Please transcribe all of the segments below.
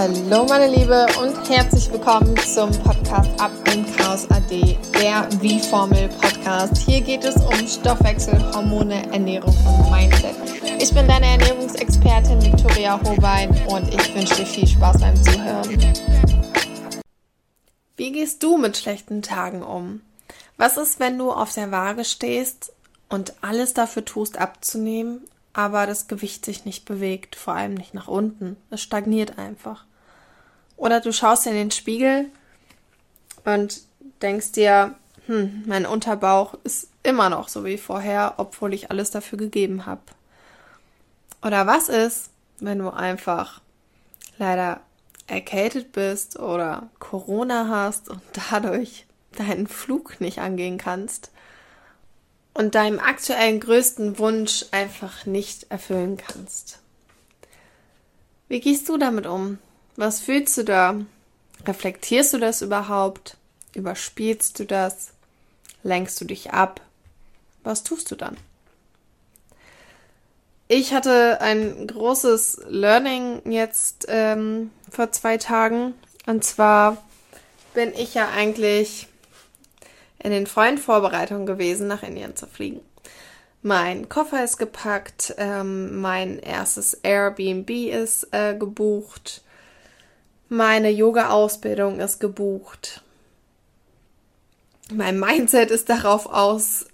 Hallo meine Liebe und herzlich willkommen zum Podcast Ab im Chaos AD, der Wie-Formel Podcast. Hier geht es um Stoffwechsel, Hormone, Ernährung und Mindset. Ich bin deine Ernährungsexpertin Victoria Hobein und ich wünsche dir viel Spaß beim Zuhören. Wie gehst du mit schlechten Tagen um? Was ist, wenn du auf der Waage stehst und alles dafür tust, abzunehmen, aber das Gewicht sich nicht bewegt, vor allem nicht nach unten. Es stagniert einfach. Oder du schaust in den Spiegel und denkst dir, hm, mein Unterbauch ist immer noch so wie vorher, obwohl ich alles dafür gegeben habe. Oder was ist, wenn du einfach leider erkältet bist oder Corona hast und dadurch deinen Flug nicht angehen kannst und deinem aktuellen größten Wunsch einfach nicht erfüllen kannst. Wie gehst du damit um? Was fühlst du da? Reflektierst du das überhaupt? Überspielst du das? Lenkst du dich ab? Was tust du dann? Ich hatte ein großes Learning jetzt ähm, vor zwei Tagen. Und zwar bin ich ja eigentlich in den vollen Vorbereitungen gewesen, nach Indien zu fliegen. Mein Koffer ist gepackt, ähm, mein erstes Airbnb ist äh, gebucht, meine Yoga-Ausbildung ist gebucht. Mein Mindset ist darauf aus,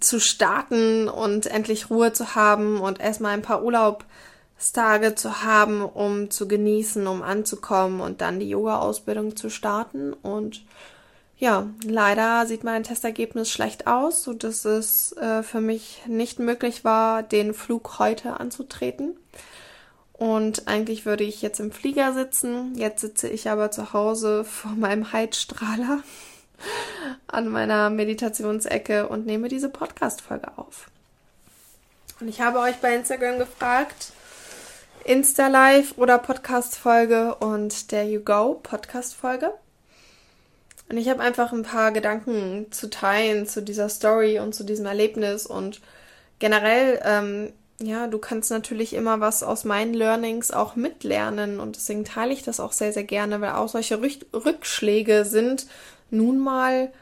zu starten und endlich Ruhe zu haben und erstmal ein paar Urlaubstage zu haben, um zu genießen, um anzukommen und dann die Yoga-Ausbildung zu starten. Und ja, leider sieht mein Testergebnis schlecht aus, so dass es äh, für mich nicht möglich war, den Flug heute anzutreten. Und eigentlich würde ich jetzt im Flieger sitzen. Jetzt sitze ich aber zu Hause vor meinem Heizstrahler an meiner Meditationsecke und nehme diese Podcast-Folge auf. Und ich habe euch bei Instagram gefragt, Insta-Live oder Podcast-Folge und der You Go Podcast-Folge. Und ich habe einfach ein paar Gedanken zu teilen zu dieser Story und zu diesem Erlebnis und generell, ähm, ja, du kannst natürlich immer was aus meinen Learnings auch mitlernen und deswegen teile ich das auch sehr, sehr gerne, weil auch solche Rück Rückschläge sind nun mal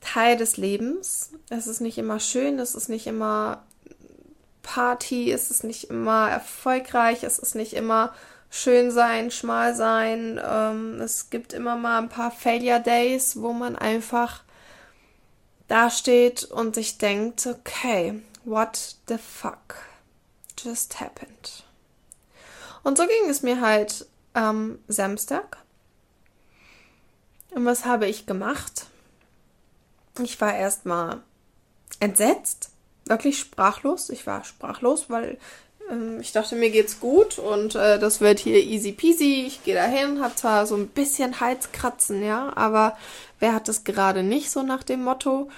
Teil des Lebens. Es ist nicht immer schön, es ist nicht immer Party, es ist nicht immer erfolgreich, es ist nicht immer schön sein, schmal sein. Ähm, es gibt immer mal ein paar Failure Days, wo man einfach dasteht und sich denkt, okay, what the fuck just happened? Und so ging es mir halt am Samstag. Und was habe ich gemacht? Ich war erstmal entsetzt, wirklich sprachlos. Ich war sprachlos, weil ähm, ich dachte, mir geht's gut und äh, das wird hier easy peasy. Ich gehe dahin, habe zwar so ein bisschen Halskratzen, ja, aber wer hat das gerade nicht so nach dem Motto?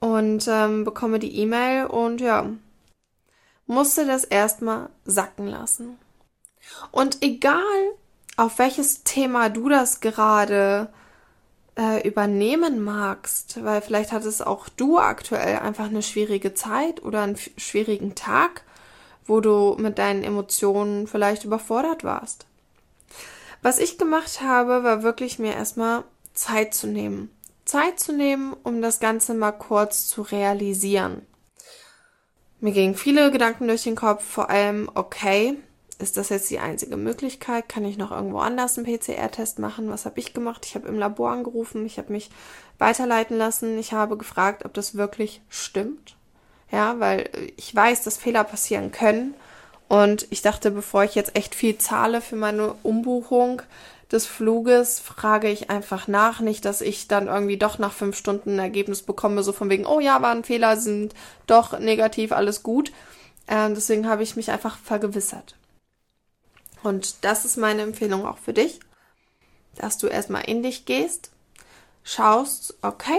Und ähm, bekomme die E-Mail und ja, musste das erstmal sacken lassen. Und egal, auf welches Thema du das gerade äh, übernehmen magst, weil vielleicht hattest auch du aktuell einfach eine schwierige Zeit oder einen schwierigen Tag wo du mit deinen Emotionen vielleicht überfordert warst. Was ich gemacht habe, war wirklich mir erstmal Zeit zu nehmen. Zeit zu nehmen, um das Ganze mal kurz zu realisieren. Mir gingen viele Gedanken durch den Kopf, vor allem, okay, ist das jetzt die einzige Möglichkeit? Kann ich noch irgendwo anders einen PCR-Test machen? Was habe ich gemacht? Ich habe im Labor angerufen, ich habe mich weiterleiten lassen, ich habe gefragt, ob das wirklich stimmt. Ja, weil ich weiß, dass Fehler passieren können. Und ich dachte, bevor ich jetzt echt viel zahle für meine Umbuchung des Fluges, frage ich einfach nach. Nicht, dass ich dann irgendwie doch nach fünf Stunden ein Ergebnis bekomme, so von wegen, oh ja, waren Fehler, sind doch negativ, alles gut. Ähm, deswegen habe ich mich einfach vergewissert. Und das ist meine Empfehlung auch für dich, dass du erstmal in dich gehst, schaust, okay,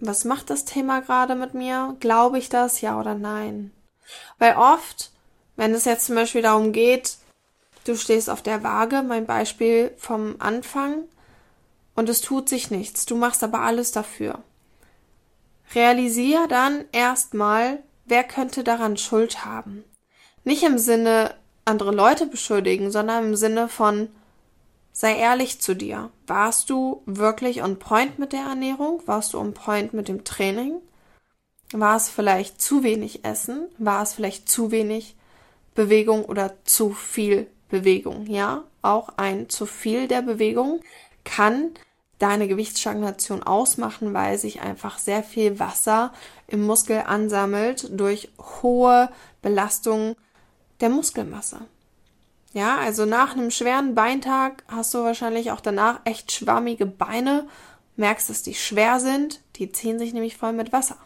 was macht das Thema gerade mit mir? Glaube ich das, ja oder nein? Weil oft, wenn es jetzt zum Beispiel darum geht, du stehst auf der Waage, mein Beispiel vom Anfang, und es tut sich nichts, du machst aber alles dafür. Realisier dann erstmal, wer könnte daran Schuld haben. Nicht im Sinne andere Leute beschuldigen, sondern im Sinne von, Sei ehrlich zu dir. Warst du wirklich on point mit der Ernährung? Warst du on point mit dem Training? War es vielleicht zu wenig Essen? War es vielleicht zu wenig Bewegung oder zu viel Bewegung? Ja, auch ein zu viel der Bewegung kann deine Gewichtsstagnation ausmachen, weil sich einfach sehr viel Wasser im Muskel ansammelt durch hohe Belastung der Muskelmasse. Ja, also nach einem schweren Beintag hast du wahrscheinlich auch danach echt schwammige Beine, merkst, dass die schwer sind, die ziehen sich nämlich voll mit Wasser.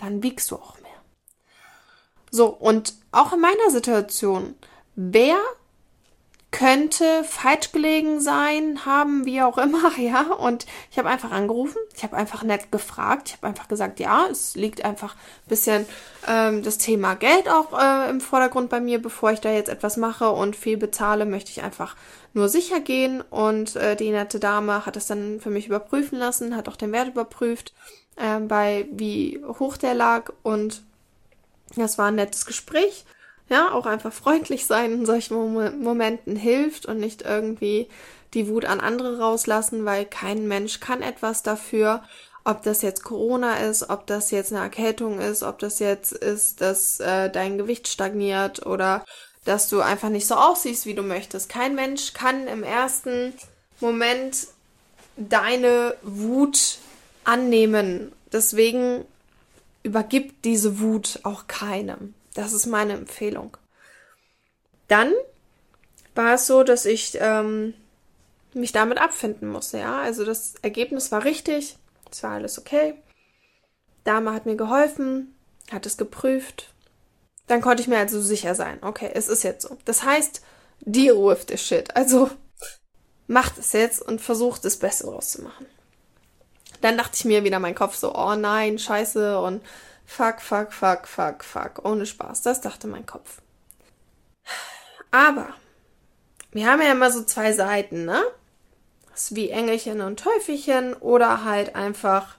Dann wiegst du auch mehr. So, und auch in meiner Situation, wer könnte falsch gelegen sein, haben, wie auch immer, ja. Und ich habe einfach angerufen, ich habe einfach nett gefragt, ich habe einfach gesagt, ja, es liegt einfach ein bisschen ähm, das Thema Geld auch äh, im Vordergrund bei mir, bevor ich da jetzt etwas mache und viel bezahle, möchte ich einfach nur sicher gehen. Und äh, die nette Dame hat es dann für mich überprüfen lassen, hat auch den Wert überprüft, äh, bei wie hoch der lag und das war ein nettes Gespräch ja, auch einfach freundlich sein in solchen Mom Momenten hilft und nicht irgendwie die Wut an andere rauslassen, weil kein Mensch kann etwas dafür, ob das jetzt Corona ist, ob das jetzt eine Erkältung ist, ob das jetzt ist, dass äh, dein Gewicht stagniert oder dass du einfach nicht so aussiehst, wie du möchtest. Kein Mensch kann im ersten Moment deine Wut annehmen. Deswegen übergibt diese Wut auch keinem. Das ist meine Empfehlung. Dann war es so, dass ich ähm, mich damit abfinden musste, ja. Also das Ergebnis war richtig, es war alles okay. Dame hat mir geholfen, hat es geprüft. Dann konnte ich mir also sicher sein, okay, es ist jetzt so. Das heißt, deal with the shit. Also macht es jetzt und versucht das Beste draus zu machen. Dann dachte ich mir wieder mein Kopf so, oh nein, scheiße und Fuck, fuck, fuck, fuck, fuck. Ohne Spaß. Das dachte mein Kopf. Aber wir haben ja immer so zwei Seiten, ne? Das ist wie Engelchen und Teufelchen oder halt einfach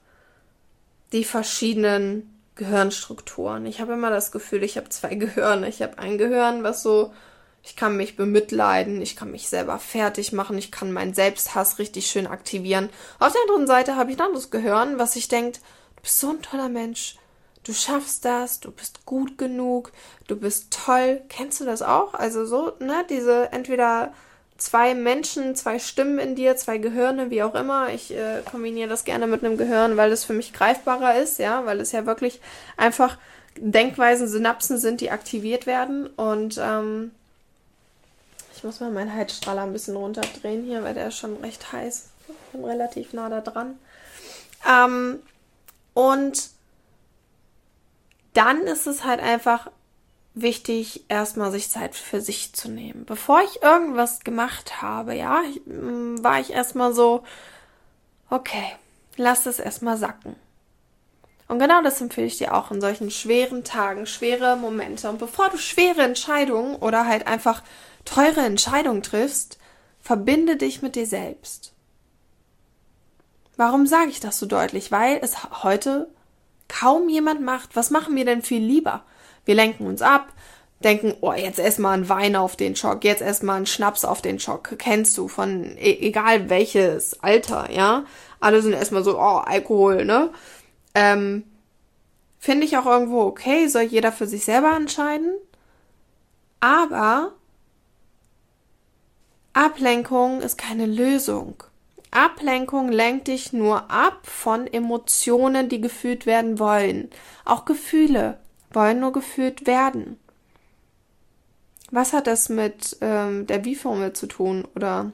die verschiedenen Gehirnstrukturen. Ich habe immer das Gefühl, ich habe zwei Gehirne. Ich habe ein Gehirn, was so, ich kann mich bemitleiden, ich kann mich selber fertig machen, ich kann meinen Selbsthass richtig schön aktivieren. Auf der anderen Seite habe ich ein anderes Gehirn, was sich denkt, du bist so ein toller Mensch, du schaffst das, du bist gut genug, du bist toll. Kennst du das auch? Also so, ne, diese entweder zwei Menschen, zwei Stimmen in dir, zwei Gehirne, wie auch immer. Ich äh, kombiniere das gerne mit einem Gehirn, weil es für mich greifbarer ist, ja, weil es ja wirklich einfach Denkweisen, Synapsen sind, die aktiviert werden. Und ähm, ich muss mal meinen Heizstrahler ein bisschen runterdrehen hier, weil der ist schon recht heiß. Ich bin relativ nah da dran. Ähm, und dann ist es halt einfach wichtig, erstmal sich Zeit für sich zu nehmen. Bevor ich irgendwas gemacht habe, ja, mm, war ich erstmal so, okay, lass es erstmal sacken. Und genau das empfehle ich dir auch in solchen schweren Tagen, schwere Momente. Und bevor du schwere Entscheidungen oder halt einfach teure Entscheidungen triffst, verbinde dich mit dir selbst. Warum sage ich das so deutlich? Weil es heute kaum jemand macht. Was machen wir denn viel lieber? Wir lenken uns ab, denken, oh, jetzt erstmal ein Wein auf den Schock, jetzt erstmal ein Schnaps auf den Schock. Kennst du von e egal welches Alter, ja? Alle sind erstmal so, oh, Alkohol, ne? Ähm, Finde ich auch irgendwo okay, soll jeder für sich selber entscheiden. Aber Ablenkung ist keine Lösung. Ablenkung lenkt dich nur ab von Emotionen, die gefühlt werden wollen. Auch Gefühle wollen nur gefühlt werden. Was hat das mit ähm, der Wie-Formel zu tun oder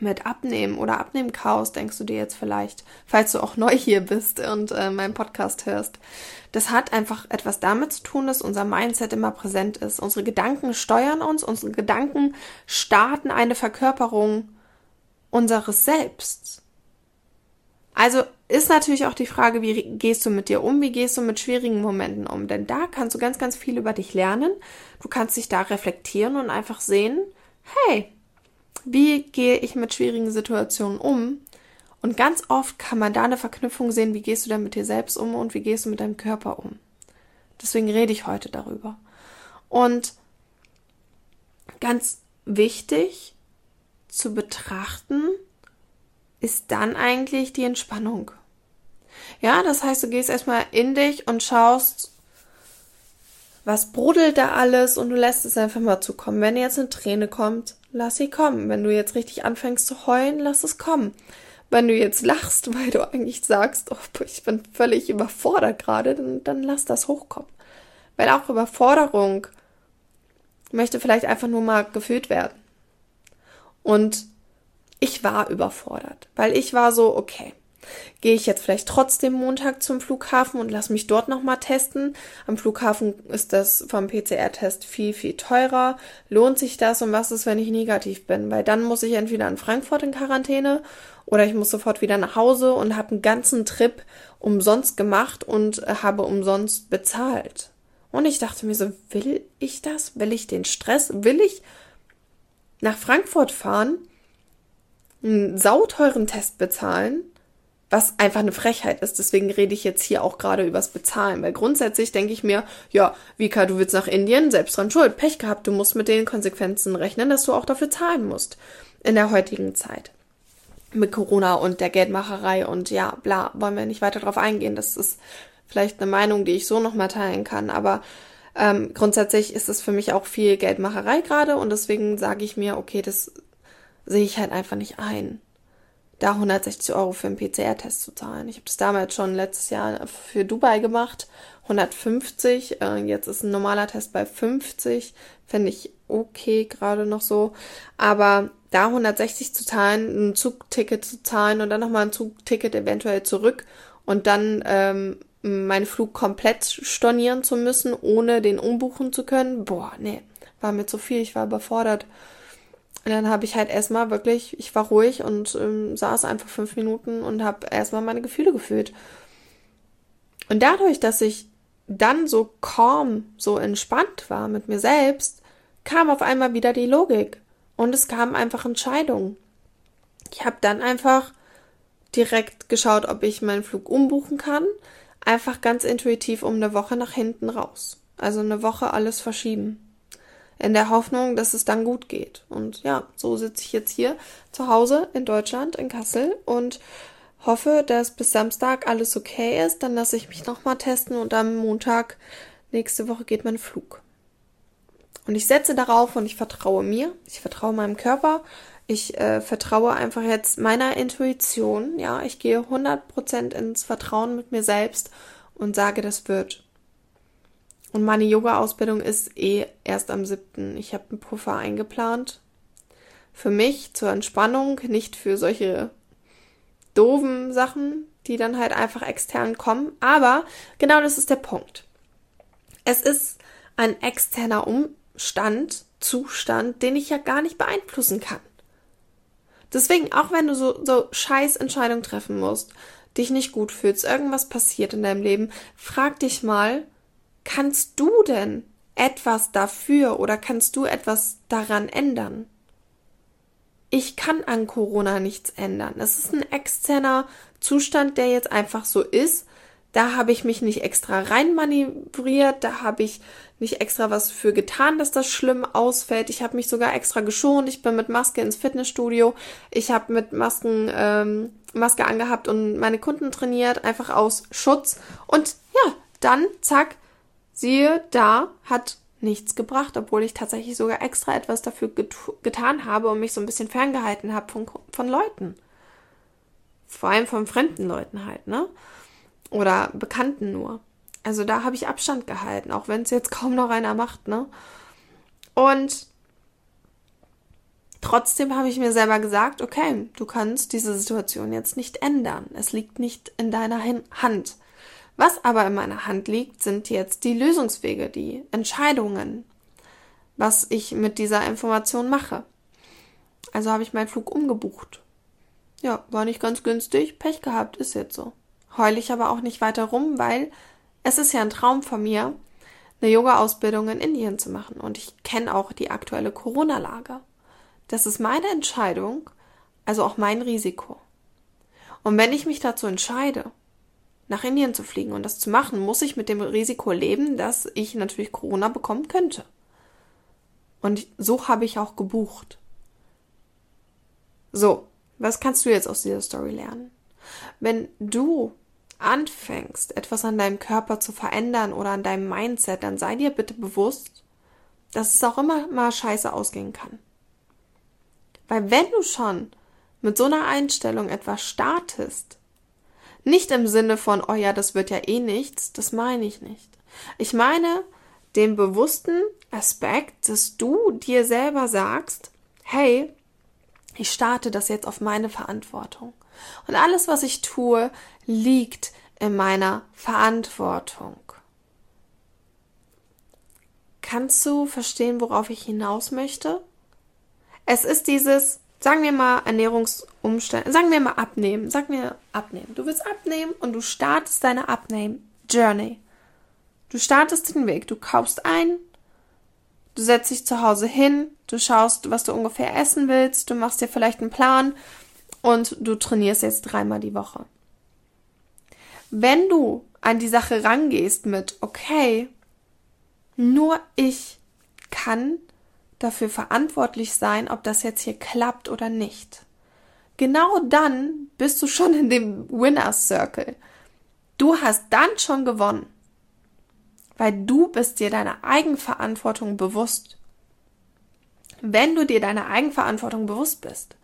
mit Abnehmen oder Abnehmchaos, denkst du dir jetzt vielleicht, falls du auch neu hier bist und äh, meinen Podcast hörst. Das hat einfach etwas damit zu tun, dass unser Mindset immer präsent ist. Unsere Gedanken steuern uns, unsere Gedanken starten eine Verkörperung unseres Selbst. Also ist natürlich auch die Frage, wie gehst du mit dir um, wie gehst du mit schwierigen Momenten um? Denn da kannst du ganz, ganz viel über dich lernen. Du kannst dich da reflektieren und einfach sehen, hey, wie gehe ich mit schwierigen Situationen um? Und ganz oft kann man da eine Verknüpfung sehen, wie gehst du denn mit dir selbst um und wie gehst du mit deinem Körper um. Deswegen rede ich heute darüber. Und ganz wichtig, zu betrachten, ist dann eigentlich die Entspannung. Ja, das heißt, du gehst erstmal in dich und schaust, was brodelt da alles und du lässt es einfach mal zukommen. Wenn jetzt eine Träne kommt, lass sie kommen. Wenn du jetzt richtig anfängst zu heulen, lass es kommen. Wenn du jetzt lachst, weil du eigentlich sagst, oh, ich bin völlig überfordert gerade, dann, dann lass das hochkommen. Weil auch Überforderung möchte vielleicht einfach nur mal gefühlt werden. Und ich war überfordert, weil ich war so, okay, gehe ich jetzt vielleicht trotzdem Montag zum Flughafen und lass mich dort nochmal testen. Am Flughafen ist das vom PCR-Test viel, viel teurer. Lohnt sich das und was ist, wenn ich negativ bin? Weil dann muss ich entweder in Frankfurt in Quarantäne oder ich muss sofort wieder nach Hause und habe einen ganzen Trip umsonst gemacht und habe umsonst bezahlt. Und ich dachte mir so, will ich das? Will ich den Stress? Will ich nach Frankfurt fahren, einen sauteuren Test bezahlen, was einfach eine Frechheit ist. Deswegen rede ich jetzt hier auch gerade übers Bezahlen, weil grundsätzlich denke ich mir, ja, Vika, du willst nach Indien, selbst dran schuld, Pech gehabt, du musst mit den Konsequenzen rechnen, dass du auch dafür zahlen musst in der heutigen Zeit. Mit Corona und der Geldmacherei und ja, bla, wollen wir nicht weiter drauf eingehen. Das ist vielleicht eine Meinung, die ich so nochmal teilen kann, aber ähm, grundsätzlich ist es für mich auch viel Geldmacherei gerade und deswegen sage ich mir, okay, das sehe ich halt einfach nicht ein, da 160 Euro für einen PCR-Test zu zahlen. Ich habe das damals schon letztes Jahr für Dubai gemacht, 150, äh, jetzt ist ein normaler Test bei 50, finde ich okay gerade noch so, aber da 160 zu zahlen, ein Zugticket zu zahlen und dann nochmal ein Zugticket eventuell zurück und dann ähm, meinen Flug komplett stornieren zu müssen, ohne den umbuchen zu können. Boah, nee, war mir zu viel, ich war überfordert. Und dann habe ich halt erstmal wirklich, ich war ruhig und ähm, saß einfach fünf Minuten und habe erstmal meine Gefühle gefühlt. Und dadurch, dass ich dann so calm, so entspannt war mit mir selbst, kam auf einmal wieder die Logik. Und es kamen einfach Entscheidungen. Ich habe dann einfach direkt geschaut, ob ich meinen Flug umbuchen kann einfach ganz intuitiv um eine Woche nach hinten raus. Also eine Woche alles verschieben. In der Hoffnung, dass es dann gut geht. Und ja, so sitze ich jetzt hier zu Hause in Deutschland, in Kassel und hoffe, dass bis Samstag alles okay ist. Dann lasse ich mich nochmal testen und am Montag nächste Woche geht mein Flug. Und ich setze darauf und ich vertraue mir, ich vertraue meinem Körper, ich äh, vertraue einfach jetzt meiner Intuition. Ja, ich gehe 100% ins Vertrauen mit mir selbst und sage, das wird. Und meine Yoga-Ausbildung ist eh erst am 7. Ich habe einen Puffer eingeplant. Für mich zur Entspannung, nicht für solche doofen Sachen, die dann halt einfach extern kommen. Aber genau das ist der Punkt. Es ist ein externer Umstand, Zustand, den ich ja gar nicht beeinflussen kann. Deswegen, auch wenn du so, so scheiß Entscheidungen treffen musst, dich nicht gut fühlst, irgendwas passiert in deinem Leben, frag dich mal, kannst du denn etwas dafür oder kannst du etwas daran ändern? Ich kann an Corona nichts ändern. Es ist ein externer Zustand, der jetzt einfach so ist da habe ich mich nicht extra reinmanövriert, da habe ich nicht extra was für getan, dass das schlimm ausfällt. Ich habe mich sogar extra geschont. Ich bin mit Maske ins Fitnessstudio. Ich habe mit Masken ähm, Maske angehabt und meine Kunden trainiert, einfach aus Schutz. Und ja, dann zack, siehe da, hat nichts gebracht, obwohl ich tatsächlich sogar extra etwas dafür get getan habe und mich so ein bisschen ferngehalten habe von, von Leuten. Vor allem von fremden Leuten halt, ne? Oder Bekannten nur. Also da habe ich Abstand gehalten, auch wenn es jetzt kaum noch einer macht, ne? Und trotzdem habe ich mir selber gesagt, okay, du kannst diese Situation jetzt nicht ändern. Es liegt nicht in deiner Hand. Was aber in meiner Hand liegt, sind jetzt die Lösungswege, die Entscheidungen, was ich mit dieser Information mache. Also habe ich meinen Flug umgebucht. Ja, war nicht ganz günstig, Pech gehabt, ist jetzt so heule ich aber auch nicht weiter rum, weil es ist ja ein Traum von mir, eine Yoga-Ausbildung in Indien zu machen. Und ich kenne auch die aktuelle Corona-Lage. Das ist meine Entscheidung, also auch mein Risiko. Und wenn ich mich dazu entscheide, nach Indien zu fliegen und das zu machen, muss ich mit dem Risiko leben, dass ich natürlich Corona bekommen könnte. Und so habe ich auch gebucht. So, was kannst du jetzt aus dieser Story lernen? Wenn du anfängst, etwas an deinem Körper zu verändern oder an deinem Mindset, dann sei dir bitte bewusst, dass es auch immer mal scheiße ausgehen kann. Weil wenn du schon mit so einer Einstellung etwas startest, nicht im Sinne von, oh ja, das wird ja eh nichts, das meine ich nicht. Ich meine den bewussten Aspekt, dass du dir selber sagst, hey, ich starte das jetzt auf meine Verantwortung. Und alles, was ich tue, liegt in meiner Verantwortung. Kannst du verstehen, worauf ich hinaus möchte? Es ist dieses, sagen wir mal, Ernährungsumstände, sagen wir mal abnehmen, sag mir abnehmen. Du willst abnehmen und du startest deine Abnehmen-Journey. Du startest den Weg, du kaufst ein, du setzt dich zu Hause hin, du schaust, was du ungefähr essen willst, du machst dir vielleicht einen Plan und du trainierst jetzt dreimal die Woche. Wenn du an die Sache rangehst mit, okay, nur ich kann dafür verantwortlich sein, ob das jetzt hier klappt oder nicht. Genau dann bist du schon in dem Winners Circle. Du hast dann schon gewonnen. Weil du bist dir deiner Eigenverantwortung bewusst. Wenn du dir deiner Eigenverantwortung bewusst bist,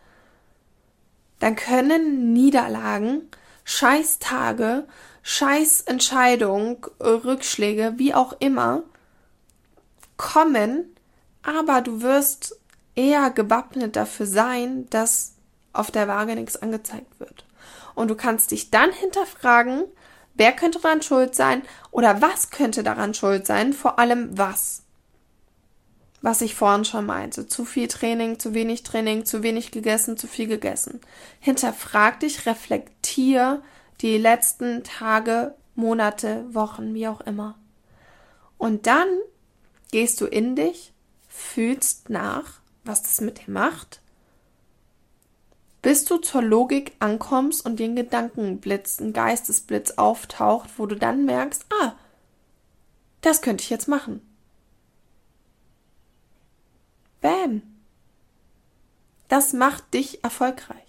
dann können Niederlagen, Scheißtage, Scheißentscheidungen, Rückschläge, wie auch immer, kommen, aber du wirst eher gewappnet dafür sein, dass auf der Waage nichts angezeigt wird. Und du kannst dich dann hinterfragen, wer könnte daran schuld sein oder was könnte daran schuld sein, vor allem was was ich vorhin schon meinte. Zu viel Training, zu wenig Training, zu wenig gegessen, zu viel gegessen. Hinterfrag dich, reflektier die letzten Tage, Monate, Wochen, wie auch immer. Und dann gehst du in dich, fühlst nach, was das mit dir macht, bis du zur Logik ankommst und den Gedankenblitz, ein Geistesblitz auftaucht, wo du dann merkst, ah, das könnte ich jetzt machen. Bam. Das macht dich erfolgreich.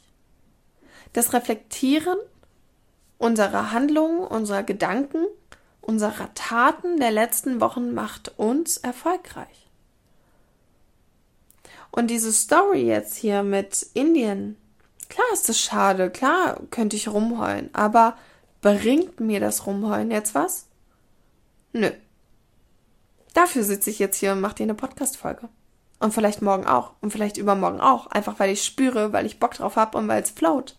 Das Reflektieren unserer Handlungen, unserer Gedanken, unserer Taten der letzten Wochen macht uns erfolgreich. Und diese Story jetzt hier mit Indien, klar ist es schade, klar könnte ich rumheulen, aber bringt mir das Rumheulen jetzt was? Nö. Dafür sitze ich jetzt hier und mache dir eine Podcast-Folge. Und vielleicht morgen auch. Und vielleicht übermorgen auch. Einfach weil ich spüre, weil ich Bock drauf habe und weil es float.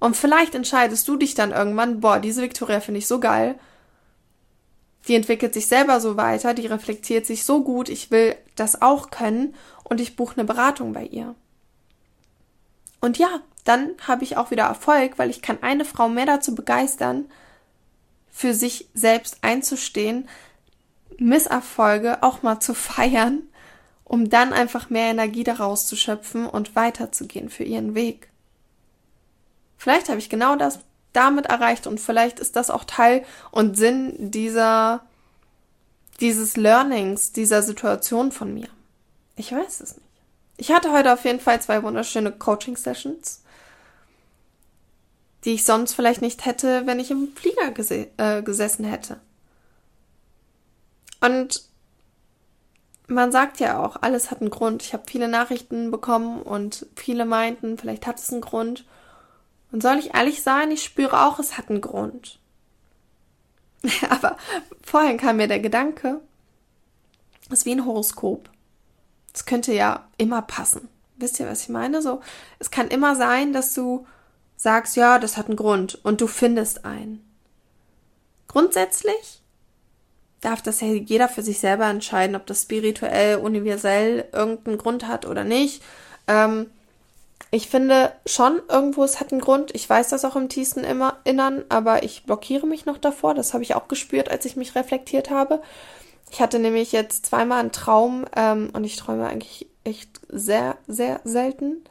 Und vielleicht entscheidest du dich dann irgendwann, boah, diese Victoria finde ich so geil. Die entwickelt sich selber so weiter, die reflektiert sich so gut, ich will das auch können und ich buche eine Beratung bei ihr. Und ja, dann habe ich auch wieder Erfolg, weil ich kann eine Frau mehr dazu begeistern, für sich selbst einzustehen, Misserfolge auch mal zu feiern um dann einfach mehr Energie daraus zu schöpfen und weiterzugehen für ihren Weg. Vielleicht habe ich genau das damit erreicht und vielleicht ist das auch Teil und Sinn dieser dieses Learnings, dieser Situation von mir. Ich weiß es nicht. Ich hatte heute auf jeden Fall zwei wunderschöne Coaching Sessions, die ich sonst vielleicht nicht hätte, wenn ich im Flieger äh, gesessen hätte. Und man sagt ja auch, alles hat einen Grund. Ich habe viele Nachrichten bekommen und viele meinten, vielleicht hat es einen Grund. Und soll ich ehrlich sein, ich spüre auch, es hat einen Grund. Aber vorhin kam mir der Gedanke, es ist wie ein Horoskop. Es könnte ja immer passen. Wisst ihr, was ich meine? So, es kann immer sein, dass du sagst, ja, das hat einen Grund und du findest einen. Grundsätzlich darf das ja jeder für sich selber entscheiden, ob das spirituell, universell irgendeinen Grund hat oder nicht. Ähm, ich finde schon irgendwo, es hat einen Grund. Ich weiß das auch im tiefsten Innern, aber ich blockiere mich noch davor. Das habe ich auch gespürt, als ich mich reflektiert habe. Ich hatte nämlich jetzt zweimal einen Traum ähm, und ich träume eigentlich echt sehr, sehr selten.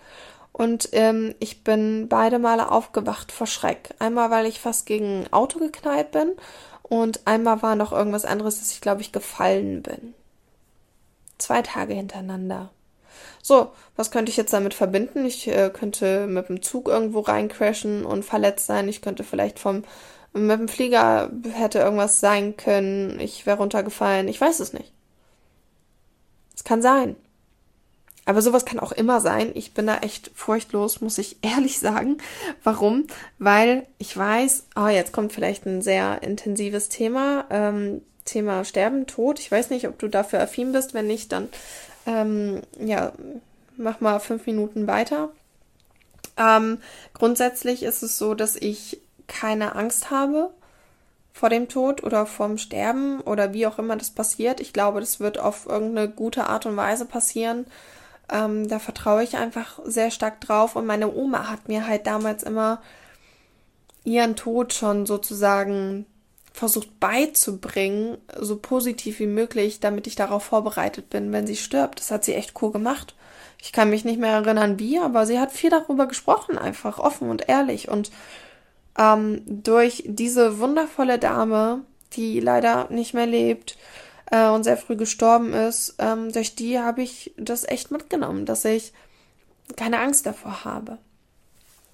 Und ähm, ich bin beide Male aufgewacht vor Schreck. Einmal, weil ich fast gegen ein Auto geknallt bin und einmal war noch irgendwas anderes, dass ich, glaube ich, gefallen bin. Zwei Tage hintereinander. So, was könnte ich jetzt damit verbinden? Ich äh, könnte mit dem Zug irgendwo reincrashen und verletzt sein. Ich könnte vielleicht vom mit dem Flieger hätte irgendwas sein können. Ich wäre runtergefallen. Ich weiß es nicht. Es kann sein. Aber sowas kann auch immer sein. Ich bin da echt furchtlos, muss ich ehrlich sagen. Warum? Weil ich weiß, oh, jetzt kommt vielleicht ein sehr intensives Thema. Ähm, Thema Sterben, Tod. Ich weiß nicht, ob du dafür affin bist. Wenn nicht, dann ähm, ja, mach mal fünf Minuten weiter. Ähm, grundsätzlich ist es so, dass ich keine Angst habe vor dem Tod oder vorm Sterben oder wie auch immer das passiert. Ich glaube, das wird auf irgendeine gute Art und Weise passieren. Ähm, da vertraue ich einfach sehr stark drauf. Und meine Oma hat mir halt damals immer ihren Tod schon sozusagen versucht beizubringen, so positiv wie möglich, damit ich darauf vorbereitet bin, wenn sie stirbt. Das hat sie echt cool gemacht. Ich kann mich nicht mehr erinnern, wie, aber sie hat viel darüber gesprochen, einfach offen und ehrlich. Und ähm, durch diese wundervolle Dame, die leider nicht mehr lebt äh, und sehr früh gestorben ist, ähm, durch die habe ich das echt mitgenommen, dass ich keine Angst davor habe.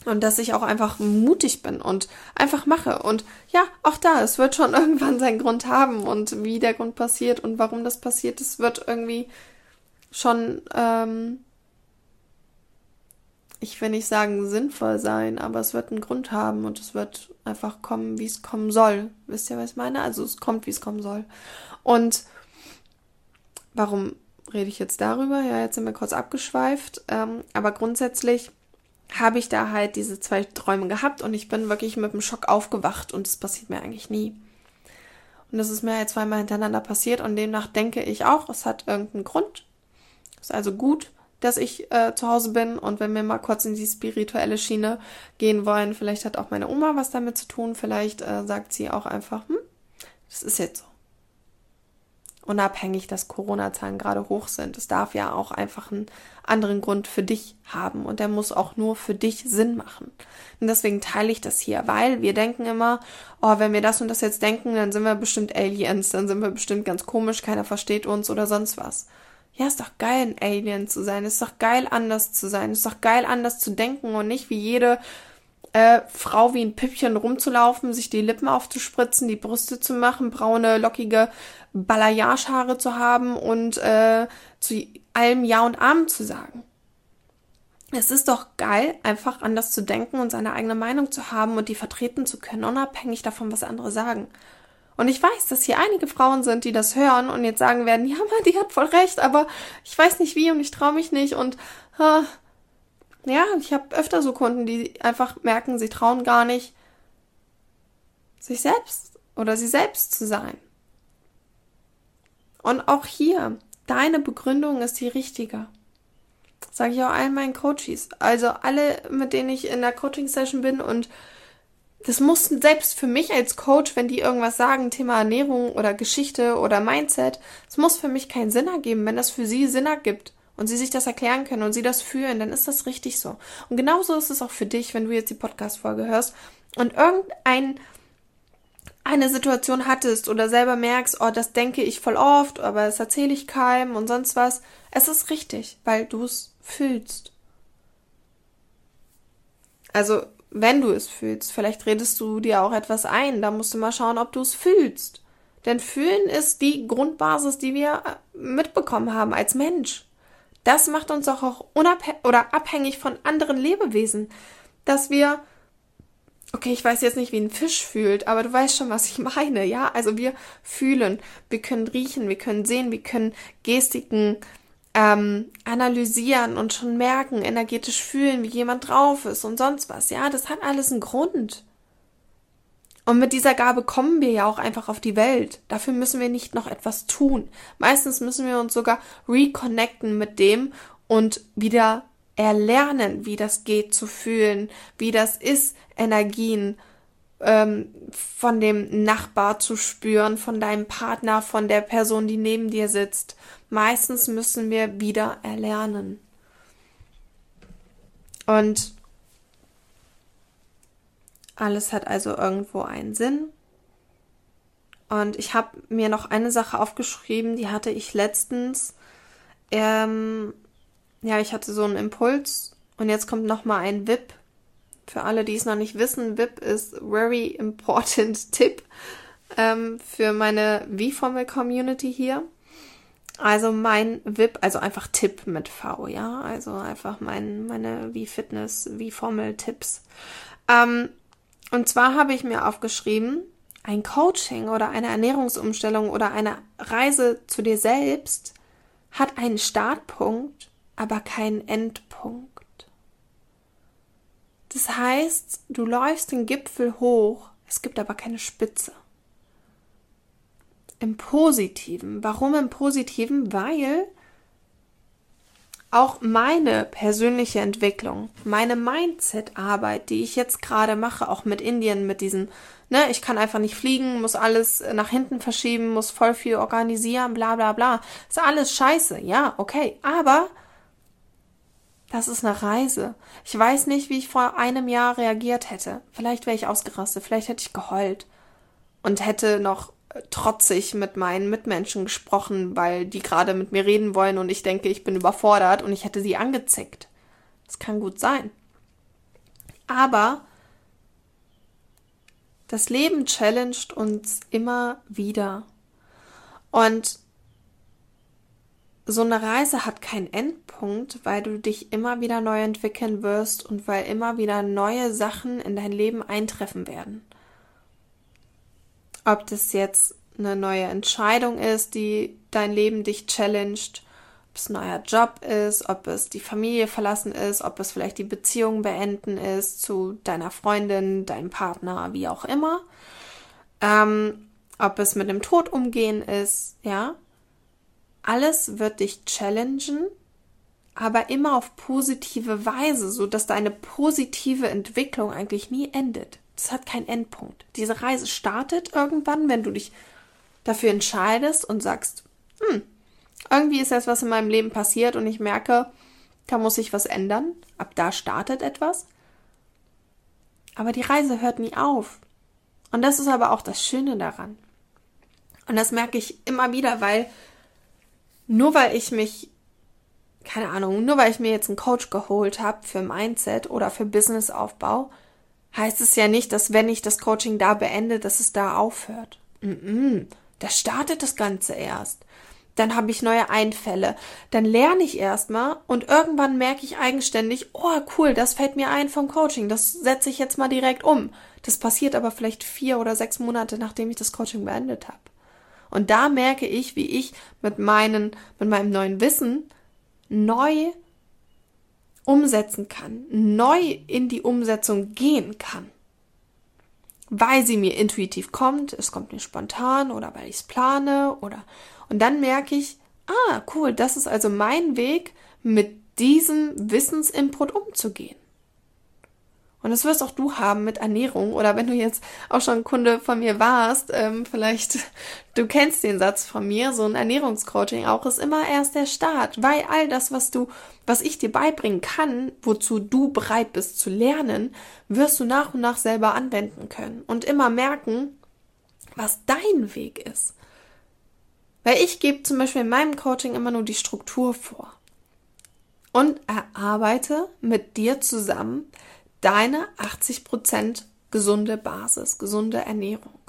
Und dass ich auch einfach mutig bin und einfach mache. Und ja, auch da, es wird schon irgendwann seinen Grund haben und wie der Grund passiert und warum das passiert, es wird irgendwie schon ähm, ich will nicht sagen sinnvoll sein, aber es wird einen Grund haben und es wird einfach kommen, wie es kommen soll. Wisst ihr, was ich meine? Also es kommt, wie es kommen soll. Und warum rede ich jetzt darüber? Ja, jetzt sind wir kurz abgeschweift. Ähm, aber grundsätzlich habe ich da halt diese zwei Träume gehabt und ich bin wirklich mit dem Schock aufgewacht und es passiert mir eigentlich nie. Und das ist mir halt zweimal hintereinander passiert und demnach denke ich auch, es hat irgendeinen Grund. Ist also gut dass ich äh, zu Hause bin und wenn wir mal kurz in die spirituelle Schiene gehen wollen, vielleicht hat auch meine Oma was damit zu tun, vielleicht äh, sagt sie auch einfach, hm, das ist jetzt so. Unabhängig, dass Corona-Zahlen gerade hoch sind. Es darf ja auch einfach einen anderen Grund für dich haben und der muss auch nur für dich Sinn machen. Und deswegen teile ich das hier, weil wir denken immer, oh, wenn wir das und das jetzt denken, dann sind wir bestimmt Aliens, dann sind wir bestimmt ganz komisch, keiner versteht uns oder sonst was ja, ist doch geil, ein Alien zu sein, ist doch geil, anders zu sein, ist doch geil, anders zu denken und nicht wie jede äh, Frau wie ein Püppchen rumzulaufen, sich die Lippen aufzuspritzen, die Brüste zu machen, braune, lockige Balayage-Haare zu haben und äh, zu allem Ja und Amen zu sagen. Es ist doch geil, einfach anders zu denken und seine eigene Meinung zu haben und die vertreten zu können, unabhängig davon, was andere sagen. Und ich weiß, dass hier einige Frauen sind, die das hören und jetzt sagen werden, ja, man, die hat voll recht, aber ich weiß nicht wie und ich traue mich nicht und äh, ja, ich habe öfter so Kunden, die einfach merken, sie trauen gar nicht, sich selbst oder sie selbst zu sein. Und auch hier, deine Begründung ist die richtige. Sage ich auch allen meinen Coaches. Also alle, mit denen ich in der Coaching-Session bin und das muss selbst für mich als Coach, wenn die irgendwas sagen, Thema Ernährung oder Geschichte oder Mindset, es muss für mich keinen Sinn ergeben. Wenn das für sie Sinn ergibt und sie sich das erklären können und sie das fühlen, dann ist das richtig so. Und genauso ist es auch für dich, wenn du jetzt die Podcast-Folge hörst und irgendein eine Situation hattest oder selber merkst, oh, das denke ich voll oft, aber das erzähle ich keinem und sonst was. Es ist richtig, weil du es fühlst. Also wenn du es fühlst. Vielleicht redest du dir auch etwas ein. Da musst du mal schauen, ob du es fühlst. Denn fühlen ist die Grundbasis, die wir äh, mitbekommen haben als Mensch. Das macht uns auch, oder abhängig von anderen Lebewesen. Dass wir, okay, ich weiß jetzt nicht, wie ein Fisch fühlt, aber du weißt schon, was ich meine, ja? Also wir fühlen, wir können riechen, wir können sehen, wir können Gestiken ähm, analysieren und schon merken, energetisch fühlen, wie jemand drauf ist und sonst was. Ja, das hat alles einen Grund. Und mit dieser Gabe kommen wir ja auch einfach auf die Welt. Dafür müssen wir nicht noch etwas tun. Meistens müssen wir uns sogar reconnecten mit dem und wieder erlernen, wie das geht zu fühlen, wie das ist, Energien ähm, von dem Nachbar zu spüren, von deinem Partner, von der Person, die neben dir sitzt. Meistens müssen wir wieder erlernen. Und alles hat also irgendwo einen Sinn. Und ich habe mir noch eine Sache aufgeschrieben, die hatte ich letztens. Ähm, ja, ich hatte so einen Impuls und jetzt kommt noch mal ein VIP. Für alle, die es noch nicht wissen, VIP ist very important Tipp ähm, für meine V-Formel-Community hier. Also mein VIP, also einfach Tipp mit V, ja, also einfach mein, meine V-Fitness, V-Formel-Tipps. Ähm, und zwar habe ich mir aufgeschrieben, ein Coaching oder eine Ernährungsumstellung oder eine Reise zu dir selbst hat einen Startpunkt, aber keinen Endpunkt. Das heißt, du läufst den Gipfel hoch, es gibt aber keine Spitze. Im Positiven. Warum im Positiven? Weil auch meine persönliche Entwicklung, meine Mindset-Arbeit, die ich jetzt gerade mache, auch mit Indien, mit diesem, ne, ich kann einfach nicht fliegen, muss alles nach hinten verschieben, muss voll viel organisieren, bla bla bla. Ist alles scheiße, ja, okay. Aber das ist eine Reise. Ich weiß nicht, wie ich vor einem Jahr reagiert hätte. Vielleicht wäre ich ausgerastet, vielleicht hätte ich geheult und hätte noch trotzig mit meinen Mitmenschen gesprochen, weil die gerade mit mir reden wollen und ich denke, ich bin überfordert und ich hätte sie angezickt. Das kann gut sein. Aber das Leben challenged uns immer wieder. Und so eine Reise hat keinen Endpunkt, weil du dich immer wieder neu entwickeln wirst und weil immer wieder neue Sachen in dein Leben eintreffen werden. Ob das jetzt eine neue Entscheidung ist, die dein Leben dich challenged, ob es ein neuer Job ist, ob es die Familie verlassen ist, ob es vielleicht die Beziehung beenden ist zu deiner Freundin, deinem Partner, wie auch immer. Ähm, ob es mit dem Tod umgehen ist, ja. Alles wird dich challengen, aber immer auf positive Weise, so dass deine positive Entwicklung eigentlich nie endet. Das hat keinen Endpunkt. Diese Reise startet irgendwann, wenn du dich dafür entscheidest und sagst, hm, irgendwie ist jetzt was in meinem Leben passiert und ich merke, da muss sich was ändern. Ab da startet etwas. Aber die Reise hört nie auf. Und das ist aber auch das Schöne daran. Und das merke ich immer wieder, weil nur weil ich mich, keine Ahnung, nur weil ich mir jetzt einen Coach geholt habe für Mindset oder für Businessaufbau, heißt es ja nicht, dass wenn ich das Coaching da beende, dass es da aufhört. Mm -mm. Da startet das Ganze erst. Dann habe ich neue Einfälle. Dann lerne ich erstmal und irgendwann merke ich eigenständig, oh cool, das fällt mir ein vom Coaching. Das setze ich jetzt mal direkt um. Das passiert aber vielleicht vier oder sechs Monate, nachdem ich das Coaching beendet habe. Und da merke ich, wie ich mit meinen, mit meinem neuen Wissen neu umsetzen kann, neu in die Umsetzung gehen kann. Weil sie mir intuitiv kommt, es kommt mir spontan oder weil ich es plane oder und dann merke ich, ah, cool, das ist also mein Weg, mit diesem Wissensinput umzugehen. Und das wirst auch du haben mit Ernährung. Oder wenn du jetzt auch schon Kunde von mir warst, ähm, vielleicht du kennst den Satz von mir, so ein Ernährungscoaching auch ist immer erst der Start, weil all das, was du, was ich dir beibringen kann, wozu du bereit bist zu lernen, wirst du nach und nach selber anwenden können und immer merken, was dein Weg ist. Weil ich gebe zum Beispiel in meinem Coaching immer nur die Struktur vor und erarbeite mit dir zusammen deine 80% gesunde Basis, gesunde Ernährung,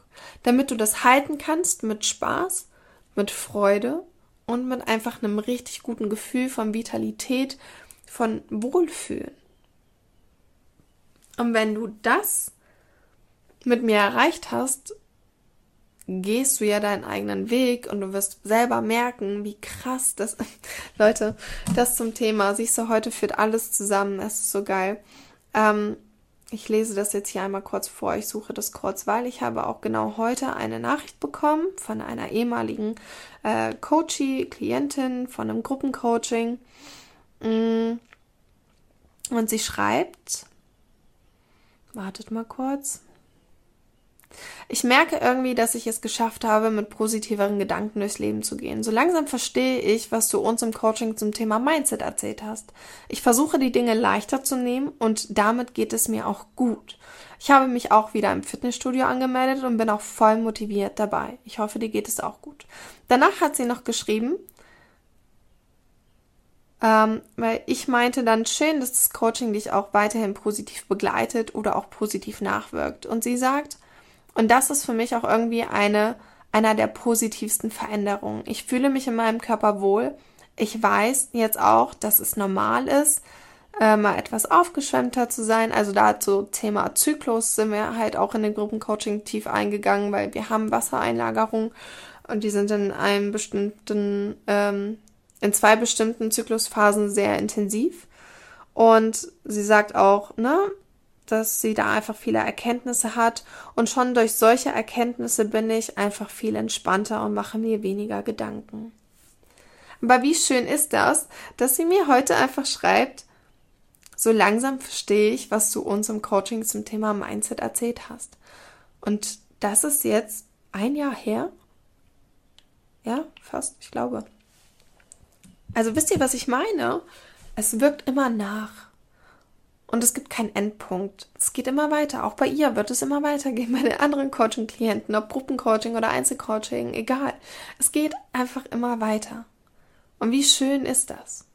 damit du das halten kannst mit Spaß, mit Freude und mit einfach einem richtig guten Gefühl von Vitalität, von Wohlfühlen. Und wenn du das mit mir erreicht hast, gehst du ja deinen eigenen Weg und du wirst selber merken, wie krass das, Leute, das zum Thema, siehst du, heute führt alles zusammen, es ist so geil. Ähm, ich lese das jetzt hier einmal kurz vor. Ich suche das kurz, weil ich habe auch genau heute eine Nachricht bekommen von einer ehemaligen äh, Coachie, Klientin von einem Gruppencoaching. Mm. Und sie schreibt, wartet mal kurz. Ich merke irgendwie, dass ich es geschafft habe, mit positiveren Gedanken durchs Leben zu gehen. So langsam verstehe ich, was du uns im Coaching zum Thema Mindset erzählt hast. Ich versuche die Dinge leichter zu nehmen und damit geht es mir auch gut. Ich habe mich auch wieder im Fitnessstudio angemeldet und bin auch voll motiviert dabei. Ich hoffe, dir geht es auch gut. Danach hat sie noch geschrieben, Ähm, weil ich meinte dann schön, dass das Coaching dich auch weiterhin positiv begleitet oder auch positiv nachwirkt. Und sie sagt, und das ist für mich auch irgendwie eine, einer der positivsten Veränderungen. Ich fühle mich in meinem Körper wohl. Ich weiß jetzt auch, dass es normal ist, äh, mal etwas aufgeschwemmter zu sein. Also dazu Thema Zyklus sind wir halt auch in den Gruppencoaching tief eingegangen, weil wir haben Wassereinlagerung und die sind in einem bestimmten, ähm, in zwei bestimmten Zyklusphasen sehr intensiv. Und sie sagt auch, ne, dass sie da einfach viele Erkenntnisse hat und schon durch solche Erkenntnisse bin ich einfach viel entspannter und mache mir weniger Gedanken. Aber wie schön ist das, dass sie mir heute einfach schreibt, so langsam verstehe ich, was du uns im Coaching zum Thema Mindset erzählt hast. Und das ist jetzt ein Jahr her. Ja, fast, ich glaube. Also wisst ihr, was ich meine? Es wirkt immer nach. Und es gibt keinen Endpunkt. Es geht immer weiter. Auch bei ihr wird es immer weitergehen, bei den anderen Coaching-Klienten, ob Gruppencoaching oder Einzelcoaching, egal. Es geht einfach immer weiter. Und wie schön ist das?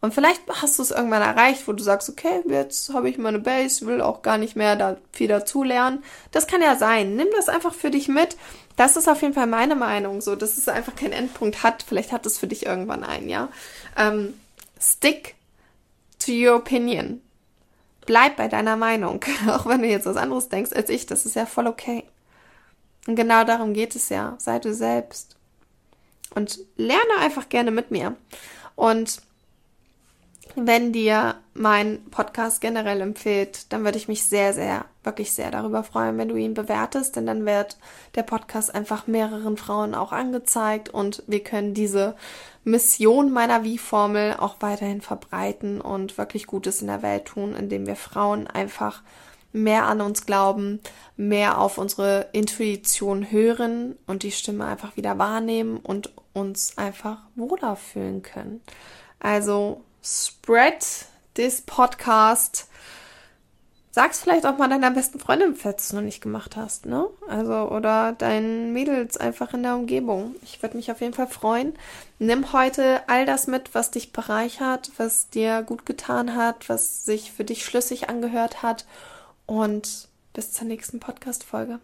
Und vielleicht hast du es irgendwann erreicht, wo du sagst, okay, jetzt habe ich meine Base, will auch gar nicht mehr da viel dazulernen. Das kann ja sein. Nimm das einfach für dich mit. Das ist auf jeden Fall meine Meinung, so, dass es einfach keinen Endpunkt hat. Vielleicht hat es für dich irgendwann einen, ja. Ähm, stick to your opinion. Bleib bei deiner Meinung, auch wenn du jetzt was anderes denkst als ich. Das ist ja voll okay. Und genau darum geht es ja. Sei du selbst. Und lerne einfach gerne mit mir. Und wenn dir mein Podcast generell empfiehlt, dann würde ich mich sehr, sehr, wirklich sehr darüber freuen, wenn du ihn bewertest, denn dann wird der Podcast einfach mehreren Frauen auch angezeigt und wir können diese Mission meiner Wie-Formel auch weiterhin verbreiten und wirklich Gutes in der Welt tun, indem wir Frauen einfach mehr an uns glauben, mehr auf unsere Intuition hören und die Stimme einfach wieder wahrnehmen und uns einfach wohler fühlen können. Also spread this podcast. Sag's vielleicht auch mal deiner besten Freundin, falls du es noch nicht gemacht hast, ne? Also, oder deinen Mädels einfach in der Umgebung. Ich würde mich auf jeden Fall freuen. Nimm heute all das mit, was dich bereichert, was dir gut getan hat, was sich für dich schlüssig angehört hat. Und bis zur nächsten Podcast-Folge.